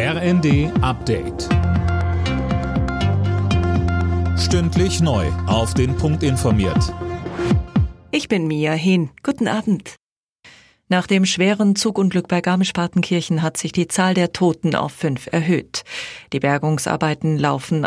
RND Update. Stündlich neu. Auf den Punkt informiert. Ich bin Mia Hehn. Guten Abend. Nach dem schweren Zugunglück bei Garmisch-Partenkirchen hat sich die Zahl der Toten auf fünf erhöht. Die Bergungsarbeiten laufen